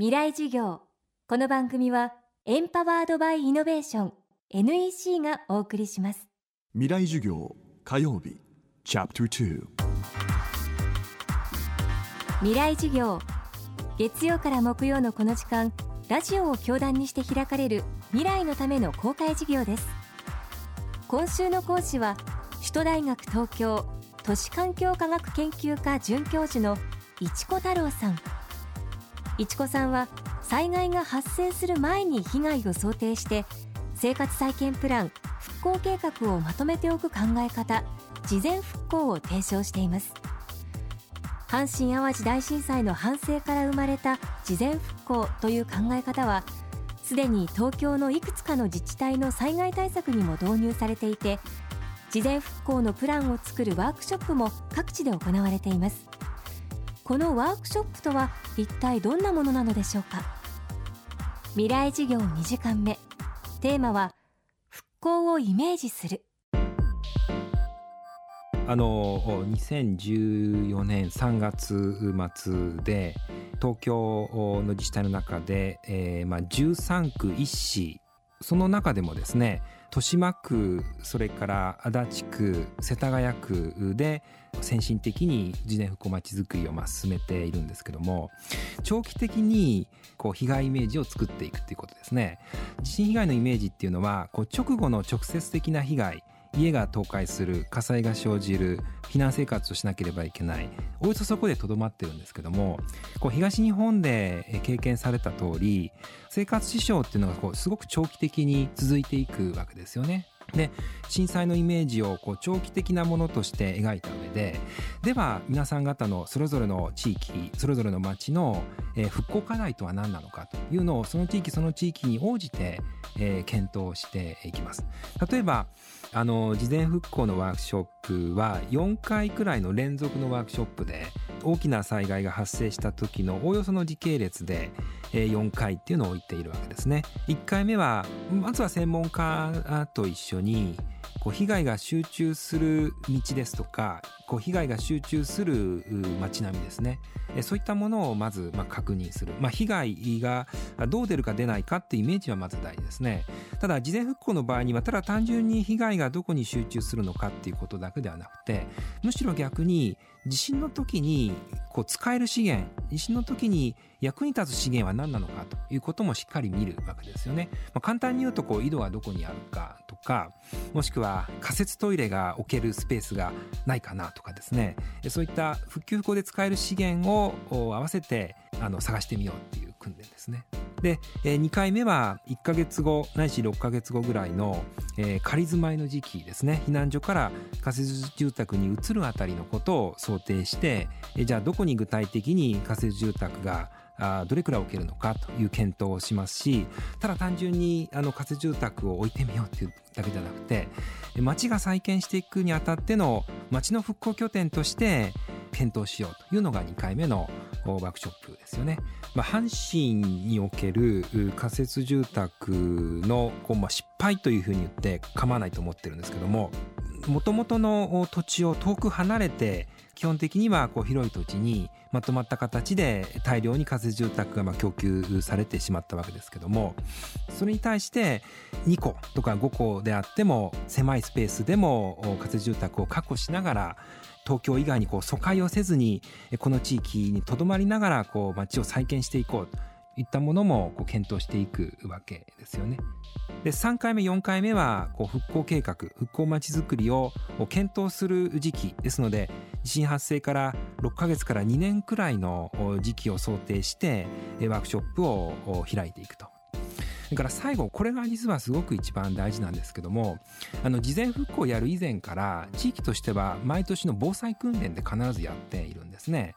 未来授業。この番組はエンパワードバイイノベーション NEC がお送りします。未来授業火曜日チャプター未来授業月曜から木曜のこの時間ラジオを教壇にして開かれる未来のための公開授業です。今週の講師は首都大学東京都市環境科学研究科准教授の市子太郎さん市子さんは災害が発生する前に被害を想定して生活再建プラン復興計画をまとめておく考え方事前復興を提唱しています。阪神・淡路大震災の反省から生まれた事前復興という考え方はすでに東京のいくつかの自治体の災害対策にも導入されていて事前復興のプランを作るワークショップも各地で行われています。このワークショップとは一体どんなものなのでしょうか？未来事業2時間目。テーマは復興をイメージする。あの2014年3月末で東京の自治体の中で、えーまあ、13区1市その中でもですね豊島区それから足立区世田谷区で先進的に自然復興まちづくりをまあ進めているんですけども長期的にこう被害イメージを作っていくっていうことですね。地震被害のイメージっていうのはこう直後の直接的な被害家が倒壊する火災が生じる避難生活をしなければいけないおよそそこでとどまってるんですけどもこう東日本で経験された通り生活支障っていうのがこうすごく長期的に続いていくわけですよね。で震災のイメージをこう長期的なものとして描いた上ででは皆さん方のそれぞれの地域それぞれの町の、え、復興課題とは何なのかというのをその地域その地域に応じて、え、検討していきます。例えばあの事前復興のワークショップは4回くらいの連続のワークショップで大きな災害が発生した時のおおよその時系列で4回っていうのを置いているわけですね。1回目はまずは専門家と一緒にこう被害が集中する道ですとかこう被害が集中する街並みですね。そういったものをまずま確認する、まあ、被害がどう出るか出ないかっていうイメージはまず大事ですね。ただ事前復興の場合にはただ単純に被害がどこに集中するのかっていうことだけではなくてむしろ逆に地震の時にこう使える資源地震の時に役に立つ資源は何なのかということもしっかり見るわけですよね。まあ、簡単に言うとこう井戸はどこにあるかかもしくは仮設トイレが置けるスペースがないかなとかですねそういった復旧復興で使える資源を合わせてあの探してみようっていう訓練ですね。で、2回目は1ヶ月後ないし6ヶ月後ぐらいの、仮住まいの時期ですね避難所から仮設住宅に移るあたりのことを想定して、じゃあどこに具体的に仮設住宅があどれくらい置けるのかという検討をしますしただ単純にあの仮設住宅を置いてみようっていうだけじゃなくて町が再建していくにあたっての町の復興拠点として検討しようというのが2回目のワークショップですよね。まあ、阪神における仮設住宅のこう、まあ、失敗というふうに言って構わないと思ってるんですけどももともとの土地を遠く離れて基本的にはこう広い土地にまとまった形で大量に仮設住宅がま供給されてしまったわけですけどもそれに対して2個とか5個であっても狭いスペースでも仮設住宅を確保しながら東京以外にこう疎開をせずにこの地域にとどまりながらこう街を再建していこう。いったものもこう検討していくわけですよね。で3回目4回目はこう復興計画復興まちづくりを検討する時期ですので地震発生から6ヶ月から2年くらいの時期を想定してワークショップを開いていくとそれから最後これが実はすごく一番大事なんですけどもあの事前復興をやる以前から地域としては毎年の防災訓練で必ずやっているんですね。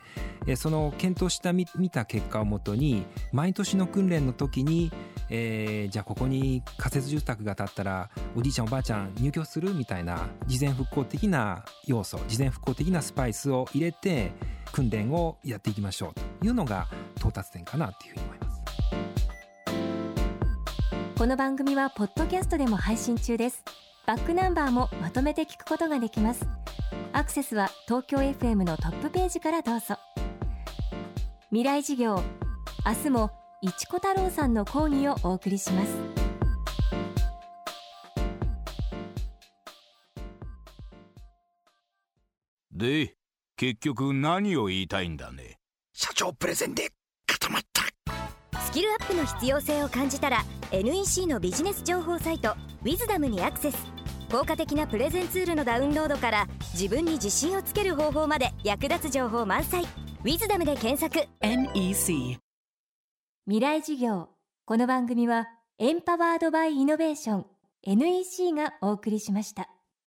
その検討した見た結果をもとに毎年の訓練の時にえー、じゃあここに仮設住宅が建ったらおじいちゃんおばあちゃん入居するみたいな事前復興的な要素事前復興的なスパイスを入れて訓練をやっていきましょうというのが到達点かなというふうにこの番組はポッドキャストでも配信中です。バックナンバーもまとめて聞くことができます。アクセスは東京 FM のトップページからどうぞ。未来事業明日も一子太郎さんの講義をお送りします。で結局何を言いたいんだね？社長プレゼンで固まった。スキルアップの必要性を感じたら NEC のビジネス情報サイト「ウィズダムにアクセス。効果的なプレゼンツールのダウンロードから自分に自信をつける方法まで役立つ情報満載「ウィズダムで検索。NEC 未来授業。この番組はエンパワードバイイノベーション NEC がお送りしました